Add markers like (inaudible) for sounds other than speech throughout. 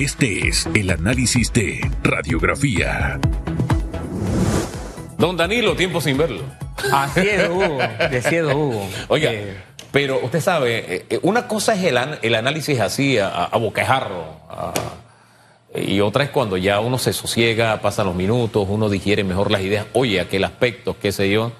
Este es el análisis de radiografía. Don Danilo, tiempo sin verlo. Así es, Hugo. Decía Hugo. Oiga, Eh, pero usted sabe, eh, eh, una cosa es el, an- el análisis así a, a- a- y otra es cuando ya uno se sosiega, pasan los minutos, uno digiere mejor las ideas. Oye, aquel aspecto, qué sé yo,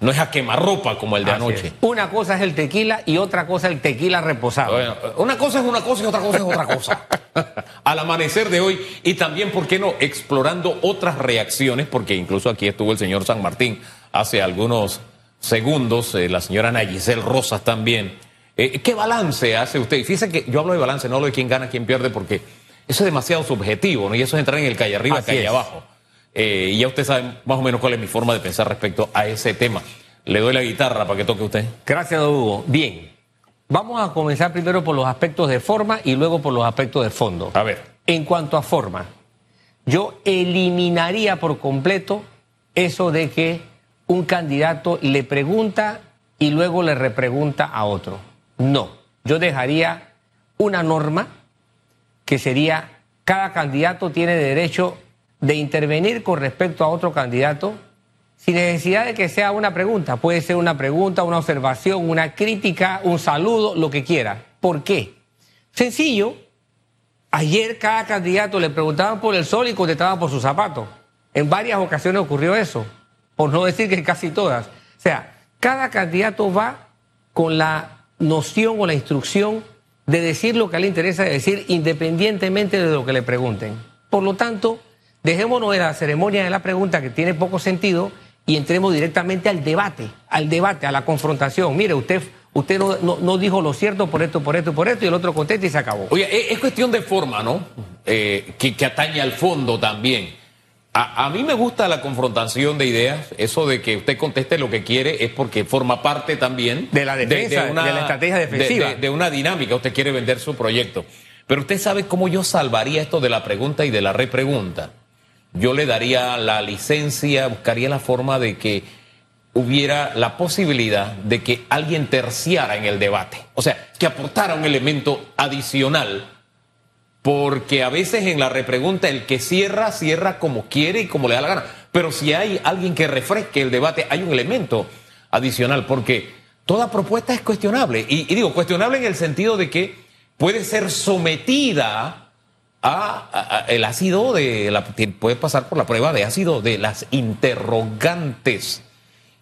no es a quemarropa como el de así anoche. es. Una cosa es el tequila y otra cosa el tequila reposado. Bueno, una cosa es una cosa y otra cosa es otra cosa. (laughs) Al amanecer de hoy y también, ¿por qué no? Explorando otras reacciones, porque incluso aquí estuvo el señor San Martín hace algunos segundos, eh, la señora Ana Giselle Rosas también. Eh, ¿Qué balance hace usted? Y Fíjese que yo hablo de balance, no hablo de quién gana, quién pierde, porque eso es demasiado subjetivo, ¿no? Y eso es entrar en el calle arriba, Así calle es. abajo. Eh, y ya usted sabe más o menos cuál es mi forma de pensar respecto a ese tema. Le doy la guitarra para que toque usted. Gracias, don Hugo. Bien. Vamos a comenzar primero por los aspectos de forma y luego por los aspectos de fondo. A ver. En cuanto a forma, yo eliminaría por completo eso de que un candidato le pregunta y luego le repregunta a otro. No, yo dejaría una norma que sería cada candidato tiene derecho de intervenir con respecto a otro candidato sin necesidad de que sea una pregunta. Puede ser una pregunta, una observación, una crítica, un saludo, lo que quiera. ¿Por qué? Sencillo. Ayer cada candidato le preguntaban por el sol y contestaban por sus zapatos. En varias ocasiones ocurrió eso, por no decir que casi todas. O sea, cada candidato va con la noción o la instrucción de decir lo que le interesa decir independientemente de lo que le pregunten. Por lo tanto, dejémonos de la ceremonia de la pregunta que tiene poco sentido y entremos directamente al debate, al debate, a la confrontación. Mire, usted, usted no, no- no dijo lo cierto por esto, por esto por esto, y el otro contesta y se acabó. Oye, es, es cuestión de forma, ¿no? Eh, que, que atañe al fondo también. A, a mí me gusta la confrontación de ideas, eso de que usted conteste lo que quiere es porque forma parte también De la defensa, de la estrategia defensiva. De, de una dinámica, usted quiere vender su proyecto. Pero usted sabe cómo yo salvaría esto de la pregunta y de la repregunta. Yo le daría la licencia, buscaría la forma de que hubiera la posibilidad de que alguien terciara en el debate. O sea, que aportara un elemento adicional porque a veces en la repregunta el que cierra, cierra como quiere y como le da la gana. Pero si hay alguien que refresque el debate, hay un elemento adicional, porque toda propuesta es cuestionable. Y, y digo, cuestionable en el sentido de que puede ser sometida a, el ácido de la, puede pasar por la prueba de ácido de las interrogantes.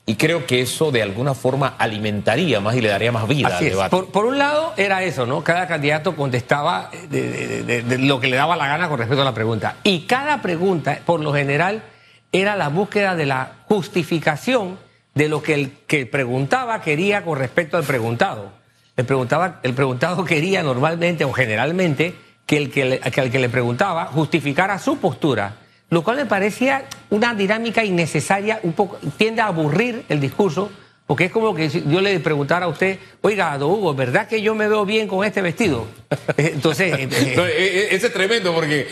Y creo que eso de alguna forma alimentaría más y le daría más vida Así al debate. Por, por un lado era eso, ¿no? Cada candidato contestaba de, de- de- de lo que le daba la gana con respecto a la pregunta. Y cada pregunta, por lo general, era la búsqueda de la justificación de lo que el que preguntaba quería con respecto al preguntado. El, preguntaba, el preguntado quería normalmente o generalmente que el que, le, que al que le preguntaba justificara su postura, lo cual me parecía una dinámica innecesaria, un poco tiende a aburrir el discurso, porque es como que yo le preguntara a usted, oiga, don Hugo, ¿verdad que yo me veo bien con este vestido? (laughs) Entonces, eh, No, e- e- ese es tremendo porque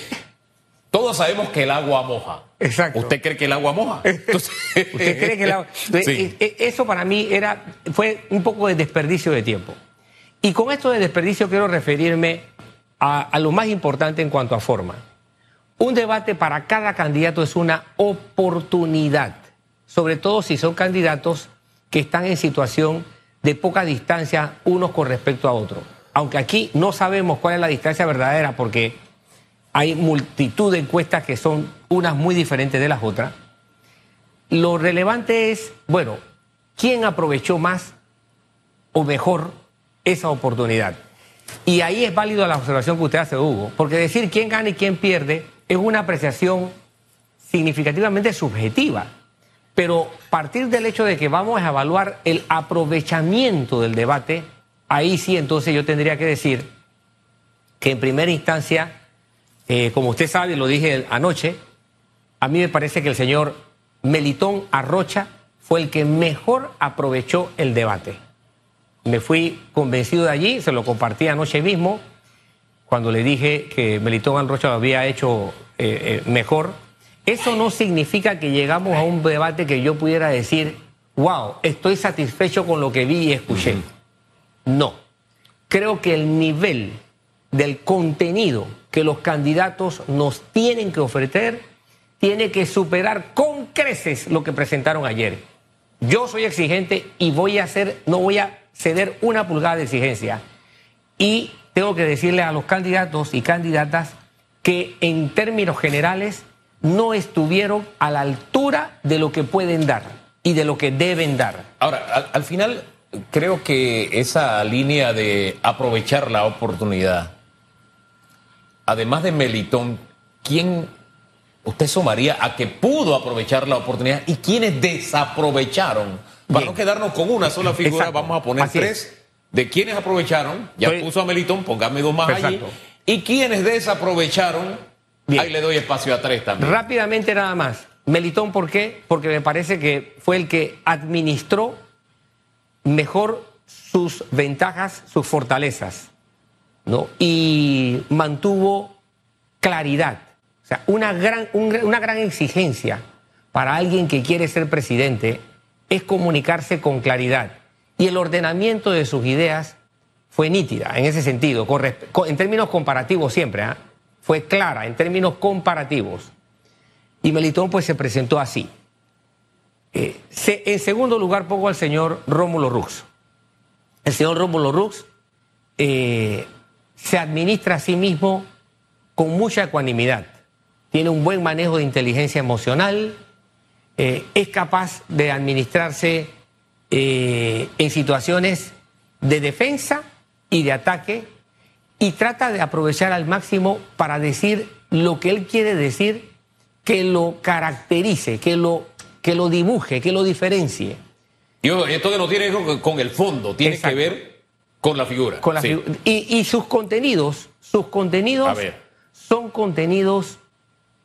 todos sabemos que el agua moja. Exacto. ¿Usted cree que el agua moja? (laughs) Entonces- ¿Usted cree que (laughs) Entonces, Sí. eh, eh, eso para mí era, fue un poco de desperdicio de tiempo. Y con esto de desperdicio quiero referirme a, lo más importante en cuanto a forma. Un debate para cada candidato es una oportunidad, sobre todo si son candidatos que están en situación de poca distancia unos con respecto a otros. Aunque aquí no sabemos cuál es la distancia verdadera porque hay multitud de encuestas que son unas muy diferentes de las otras. Lo relevante es, bueno, ¿quién aprovechó más o mejor esa oportunidad? Y ahí es válido la observación que usted hace, Hugo, porque decir quién gana y quién pierde es una apreciación significativamente subjetiva. Pero partir del hecho de que vamos a evaluar el aprovechamiento del debate, ahí sí entonces yo tendría que decir que en primera instancia, eh, como usted sabe, lo dije anoche, a mí me parece que el señor Melitón Arrocha fue el que mejor aprovechó el debate. Me fui convencido de allí, se lo compartí anoche mismo, cuando le dije que Melitón Arrocha lo había hecho eh, eh, mejor. Eso no significa que llegamos a un debate que yo pudiera decir, wow, estoy satisfecho con lo que vi y escuché. No. Creo que el nivel del contenido que los candidatos nos tienen que ofrecer, tiene que superar con creces lo que presentaron ayer. Yo soy exigente y voy a hacer, no voy a ceder una pulgada de exigencia. Y tengo que decirle a los candidatos y candidatas que en términos generales no estuvieron a la altura de lo que pueden dar y de lo que deben dar. Ahora, al, al final creo que esa línea de aprovechar la oportunidad, además de Melitón, ¿quién usted sumaría a que pudo aprovechar la oportunidad y quiénes desaprovecharon? Para Bien. no quedarnos con una sola figura, Exacto. vamos a poner Así tres de quienes aprovecharon. Ya Estoy- puso a Melitón, póngame dos más allí. Exacto. Y quienes desaprovecharon, Bien. ahí le doy espacio a tres también. Rápidamente nada más. Melitón, ¿por qué? Porque me parece que fue el que administró mejor sus ventajas, sus fortalezas, ¿no? Y mantuvo claridad. O sea, una gran, un gran- una gran exigencia para alguien que quiere ser presidente es comunicarse con claridad. Y el ordenamiento de sus ideas fue nítida en ese sentido, en términos comparativos siempre, ¿ah? fue clara en términos comparativos. Y Melitón pues se presentó así. Eh, en segundo lugar pongo al señor Rómulo Rux. El señor Rómulo Rux eh, se administra a sí mismo con mucha ecuanimidad. Tiene un buen manejo de inteligencia emocional, eh, es capaz de administrarse eh, en situaciones de defensa y de ataque y trata de aprovechar al máximo para decir lo que él quiere decir, que lo caracterice, que lo, que lo dibuje, que lo diferencie. Yo, esto que no tiene que ver con, el fondo, tiene Exacto. que ver con la figura. Con la Sí. figu- y, y sus contenidos, sus contenidos son contenidos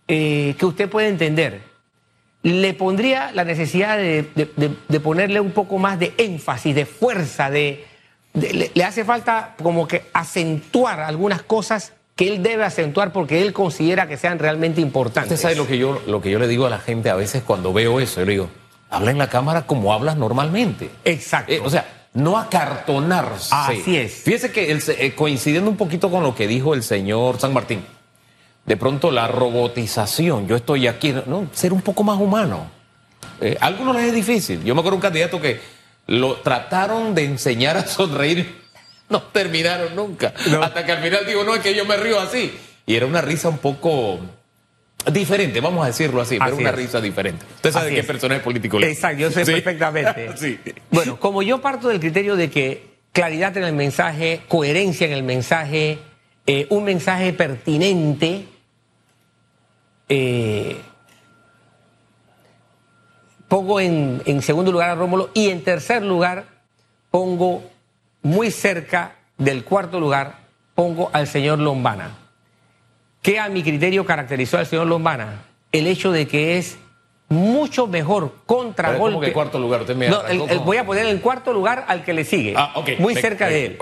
eh, que usted puede entender. Le pondría la necesidad de, de- de- de ponerle un poco más de énfasis, de fuerza, de, le, le hace falta como que acentuar algunas cosas que él debe acentuar porque él considera que sean realmente importantes. Usted sabe lo que yo lo que yo le digo a la gente a veces cuando veo eso, yo le digo, habla en la cámara como hablas normalmente. Exacto. Eh, o sea, no acartonarse. Así es. Fíjese que el eh, coincidiendo un poquito con lo que dijo el señor San Martín, de pronto la robotización, yo estoy aquí, no, ser un poco más humano. Eh, a algunos les es difícil. Yo me acuerdo de un candidato que lo trataron de enseñar a sonreír, no terminaron nunca. No. Hasta que al final digo, no, es que yo me río así. Y era una risa un poco diferente, vamos a decirlo así, pero una es. risa diferente. Usted sabe Así qué es. personaje político le Exacto, yo sé Sí. perfectamente. (laughs) sí. Bueno, como yo parto del criterio de que claridad en el mensaje, coherencia en el mensaje, eh, un mensaje pertinente, eh, pongo en, en segundo lugar a Rómulo y en tercer lugar pongo muy cerca del cuarto lugar, pongo al señor Lombana. ¿Qué a mi criterio caracterizó al señor Lombana? El hecho de que es mucho mejor ver, contragolpe. ¿Cómo que cuarto lugar? Usted me No, el- voy a poner en cuarto lugar al que le sigue. Ah. Muy cerca ve- de él.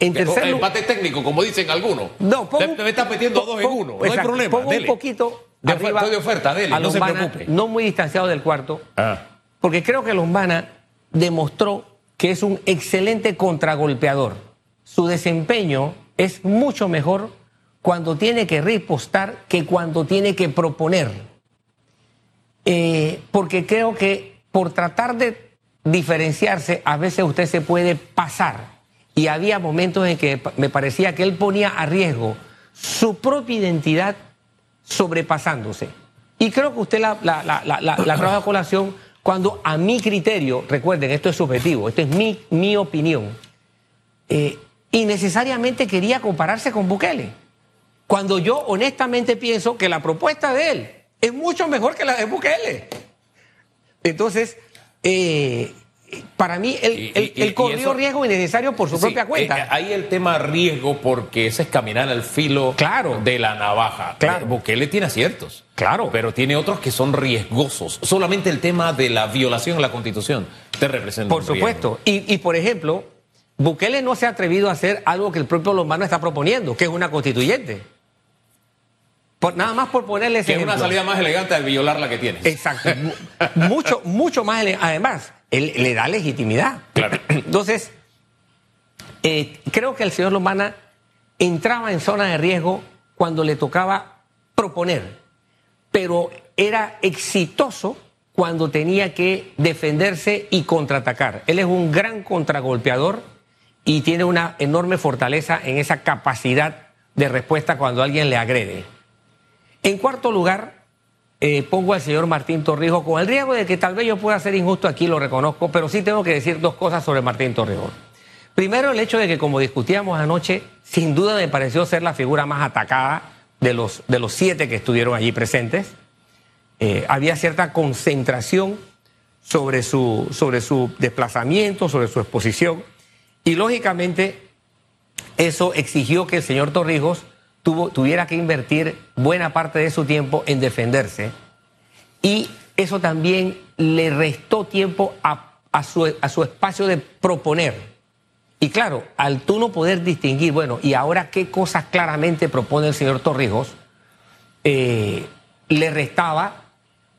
En tercer el lugar. empate técnico, como dicen algunos. No, pongo- Te, te estás metiendo dos en uno. No hay problema. Pongo dele. un poquito De arriba oferta, de oferta, dele, a no se preocupe. no muy distanciado del cuarto, Ah. porque creo que Lombana demostró que es un excelente contragolpeador. Su desempeño es mucho mejor cuando tiene que ripostar que cuando tiene que proponer. Eh, porque creo que por tratar de diferenciarse, a veces usted se puede pasar. Y había momentos en que me parecía que él ponía a riesgo su propia identidad sobrepasándose. Y creo que usted la, la, a colación cuando a mi criterio, recuerden, esto es subjetivo, esto es mi, mi opinión, eh, innecesariamente quería compararse con Bukele. Cuando yo honestamente pienso que la propuesta de él es mucho mejor que la de Bukele. Entonces, eh, para mí, él, Y- él- y- él corrió eso- riesgo innecesario por su Sí, propia eh, cuenta. Hay el tema riesgo porque ese es caminar al filo Claro. de la navaja. Claro. Eh, Bukele tiene aciertos. Claro. Pero tiene otros que son riesgosos. Solamente el tema de la violación a la Constitución te representa Por un supuesto. Y, y, por ejemplo, Bukele no se ha atrevido a hacer algo que el propio Lombano está proponiendo, que es una constituyente. Por, nada más por ponerle ese Que es una salida más elegante al violar la que tienes. Exacto. Mu- mucho, mucho más. ele- Además, él le da legitimidad. Claro. (clears throat) Entonces, eh, creo que el señor Lomana entraba en zona de riesgo cuando le tocaba proponer, pero era exitoso cuando tenía que defenderse y contraatacar. Él es un gran contragolpeador y tiene una enorme fortaleza en esa capacidad de respuesta cuando alguien le agrede. En cuarto lugar, eh, pongo al señor Martín Torrijos, con el riesgo de que tal vez yo pueda ser injusto aquí, lo reconozco, pero sí tengo que decir dos cosas sobre Martín Torrijos. Primero, el hecho de que, como discutíamos anoche, sin duda me pareció ser la figura más atacada de los, de los siete que estuvieron allí presentes. Eh, había cierta concentración sobre su, sobre su desplazamiento, sobre su exposición, y lógicamente eso exigió que el señor Torrijos tuviera que invertir buena parte de su tiempo en defenderse y eso también le restó tiempo a, su, a su espacio de proponer. Y claro, al tú no poder distinguir, bueno, y ahora qué cosas claramente propone el señor Torrijos, eh, le restaba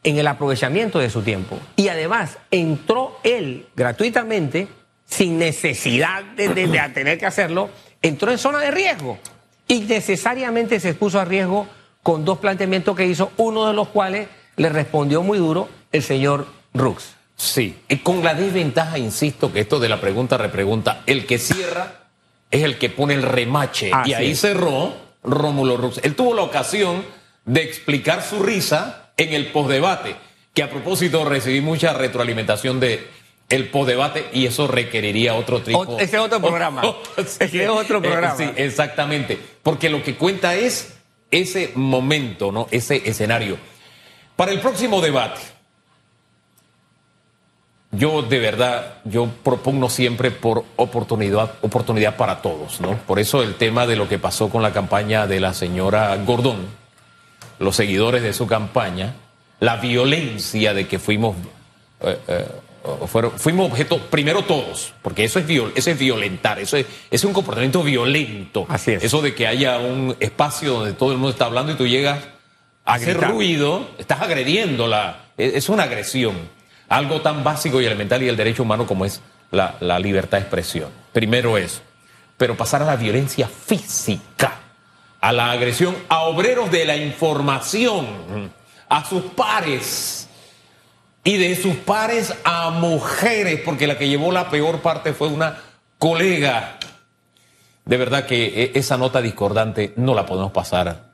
en el aprovechamiento de su tiempo. Y además entró él gratuitamente, sin necesidad de tener que hacerlo, entró en zona de riesgo y necesariamente se expuso a riesgo con dos planteamientos que hizo, uno de los cuales le respondió muy duro el señor Rux. Sí, y con la desventaja, insisto, que esto de la pregunta repregunta, el que cierra es el que pone el remache. y ahí cerró Rómulo Rux. Él tuvo la ocasión de explicar su risa en el postdebate, que a propósito recibí mucha retroalimentación de el debate y eso requeriría otro tipo. ese es otro programa. (laughs) ese es otro eh, programa. sí, exactamente. Porque lo que cuenta es ese momento, ¿no? Ese escenario. Para el próximo debate, yo de verdad, yo propongo siempre por oportunidad, oportunidad para todos, ¿no? Por eso el tema de lo que pasó con la campaña de la señora Gordón, los seguidores de su campaña, la violencia de que fuimos eh, eh, fuimos objeto primero todos, porque eso es, eso es violentar, eso es, es, un comportamiento violento. Así es. Eso de que haya un espacio donde todo el mundo está hablando y tú llegas a, hacer ruido, estás agrediéndola. Es, una agresión. Algo tan básico y elemental y el derecho humano como es la, la libertad de expresión. Primero eso. Pero pasar a la violencia física, a la agresión a obreros de la información, a sus pares y de sus pares a mujeres, porque la que llevó la peor parte fue una colega. De verdad que e, esa nota discordante no la podemos pasar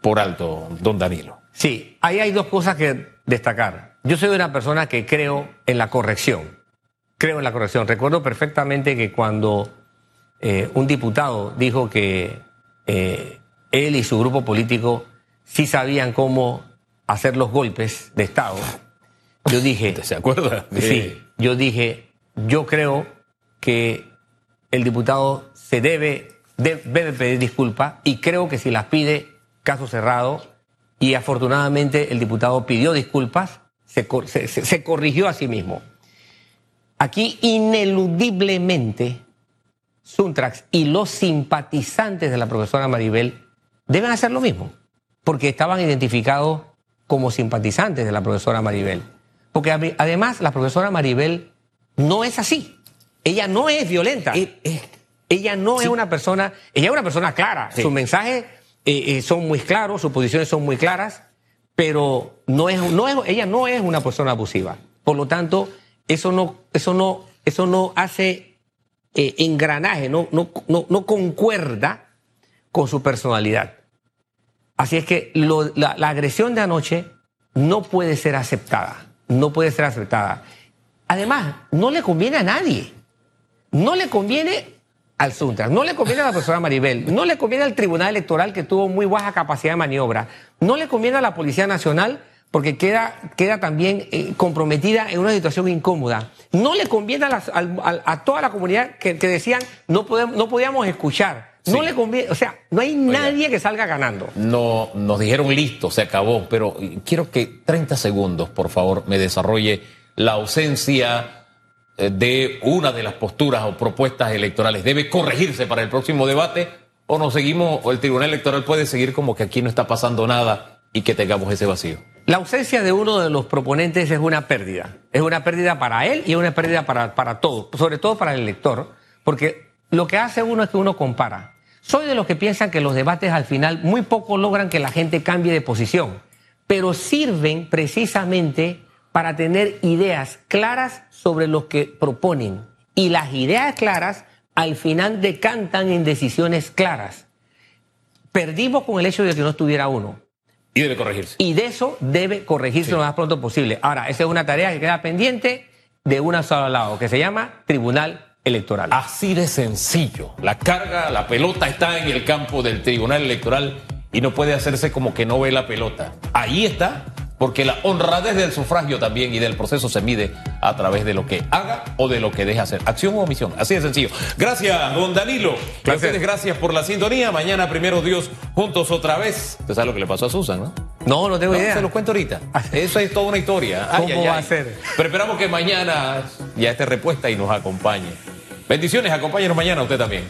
por alto, don Danilo. Sí, ahí hay dos cosas que destacar. Yo soy una persona que creo en la corrección. Creo en la corrección. Recuerdo perfectamente que cuando eh, un diputado dijo que eh, él y su grupo político sí sabían cómo hacer los golpes de Estado, yo dije. ¿Se acuerda? Sí, yo dije, yo creo que el diputado se debe, debe pedir disculpas y creo que si las pide, caso cerrado. Y afortunadamente el diputado pidió disculpas, se, se corrigió a sí mismo. Aquí ineludiblemente Suntrax y los simpatizantes de la profesora Maribel deben hacer lo mismo, porque estaban identificados como simpatizantes de la profesora Maribel. Porque además la profesora Maribel no es así. Ella no es violenta. Eh, eh, ella no es una persona, ella es una persona clara. Sus mensajes eh, son muy claros, sus posiciones son muy claras, pero no es, no es, ella no es una persona abusiva. Por lo tanto, eso no, eso no, eso no hace engranaje, no, no, no, no, concuerda con su personalidad. Así es que la agresión de anoche no puede ser aceptada no puede ser aceptada. Además, no le conviene a nadie. No le conviene al Suntra, no le conviene a la profesora Maribel, no le conviene al Tribunal Electoral que tuvo muy baja capacidad de maniobra, no le conviene a la Policía Nacional porque queda, queda también eh, comprometida en una situación incómoda. No le conviene a, toda la comunidad que, decían no, podemos, no podíamos escuchar. No le conviene, o sea, no hay nadie que salga ganando. No, nos dijeron listo, se acabó, pero quiero que 30 segundos, por favor, me desarrolle la ausencia eh, de una de las posturas o propuestas electorales. ¿Debe corregirse para el próximo debate o nos seguimos, o el Tribunal Electoral puede seguir como que aquí no está pasando nada y que tengamos ese vacío? La ausencia de uno de los proponentes es una pérdida. Es una pérdida para él y es una pérdida para, para todos, sobre todo para el elector, porque lo que hace uno es que uno compara. Soy de los que piensan que los debates al final muy poco logran que la gente cambie de posición, pero sirven precisamente para tener ideas claras sobre lo que proponen. Y las ideas claras al final decantan en decisiones claras. Perdimos con el hecho de que no estuviera uno. Y debe corregirse. Y de eso debe corregirse Sí. lo más pronto posible. Ahora, esa es una tarea que queda pendiente de una sola lado, que se llama Tribunal Electoral. Así de sencillo. La carga, la pelota está en el campo del Tribunal Electoral y no puede hacerse como que no ve la pelota. Ahí está, porque la honradez del sufragio también y del proceso se mide a través de lo que haga o de lo que deje hacer. Acción o omisión. Así de sencillo. Gracias, don Danilo. A Placer. ustedes gracias por la sintonía. Mañana, primero Dios, juntos otra vez. Usted sabe lo que le pasó a Susan, ¿no? No, no tengo No, idea. se lo cuento ahorita. Eso es toda una historia. Ay, ¿Cómo ay, va ay. a ser? Pero esperamos que mañana ya esté repuesta y nos acompañe. Bendiciones, acompáñenos mañana usted también.